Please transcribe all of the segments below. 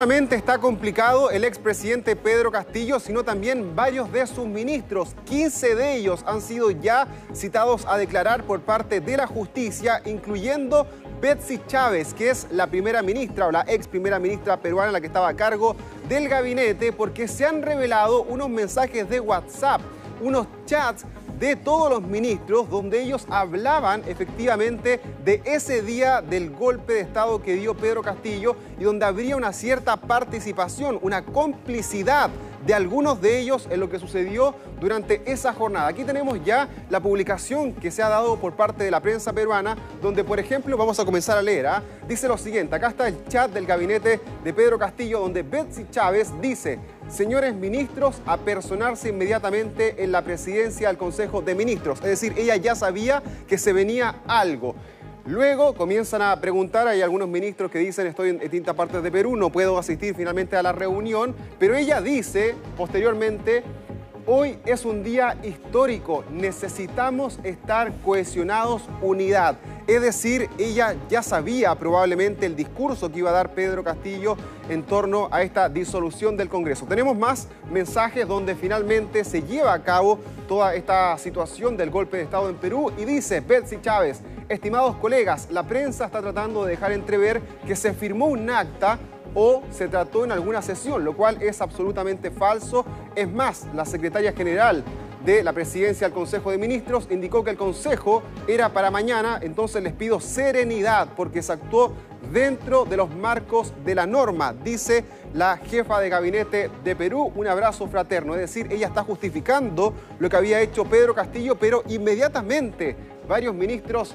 solamente está complicado el expresidente Pedro Castillo, sino también varios de sus ministros. 15 de ellos han sido ya citados a declarar por parte de la justicia, incluyendo Betsy Chávez, que es la primera ministra o la ex primera ministra peruana, la que estaba a cargo del gabinete, porque se han revelado unos mensajes de WhatsApp, unos chats de todos los ministros, donde ellos hablaban efectivamente de ese día del golpe de Estado que dio Pedro Castillo y donde habría una cierta participación, una complicidad de algunos de ellos en lo que sucedió durante esa jornada. Aquí tenemos ya la publicación que se ha dado por parte de la prensa peruana, donde por ejemplo vamos a comenzar a leer. ¿ah? Dice lo siguiente, acá está el chat del gabinete de Pedro Castillo, donde Betsy Chávez dice, señores ministros, a personarse inmediatamente en la presidencia del Consejo de Ministros. Es decir, ella ya sabía que se venía algo. Luego comienzan a preguntar, hay algunos ministros que dicen estoy en distintas partes de Perú, no puedo asistir finalmente a la reunión, pero ella dice posteriormente, hoy es un día histórico, necesitamos estar cohesionados, unidad. Es decir, ella ya sabía probablemente el discurso que iba a dar Pedro Castillo en torno a esta disolución del Congreso. Tenemos más mensajes donde finalmente se lleva a cabo toda esta situación del golpe de Estado en Perú y dice Betsy Chávez, estimados colegas, la prensa está tratando de dejar entrever que se firmó un acta o se trató en alguna sesión, lo cual es absolutamente falso. Es más, la secretaria general de la presidencia del Consejo de Ministros indicó que el Consejo era para mañana, entonces les pido serenidad porque se actuó dentro de los marcos de la norma, dice la jefa de gabinete de Perú, un abrazo fraterno, es decir, ella está justificando lo que había hecho Pedro Castillo, pero inmediatamente varios ministros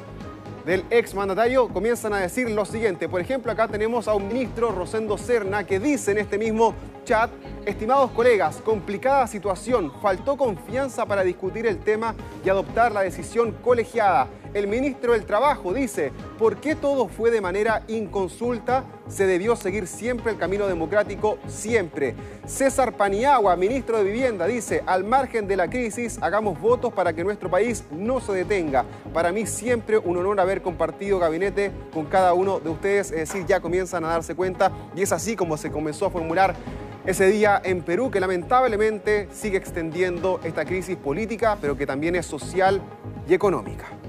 del exmandatario comienzan a decir lo siguiente. Por ejemplo, acá tenemos a un ministro, Rosendo Serna, que dice en este mismo chat, estimados colegas, complicada situación, faltó confianza para discutir el tema y adoptar la decisión colegiada. El ministro del Trabajo dice, ¿por qué todo fue de manera inconsulta? Se debió seguir siempre el camino democrático, siempre. César Paniagua, ministro de Vivienda, dice, al margen de la crisis, hagamos votos para que nuestro país no se detenga. Para mí siempre un honor haber compartido gabinete con cada uno de ustedes, es decir, ya comienzan a darse cuenta y es así como se comenzó a formular ese día en Perú que lamentablemente sigue extendiendo esta crisis política, pero que también es social y económica.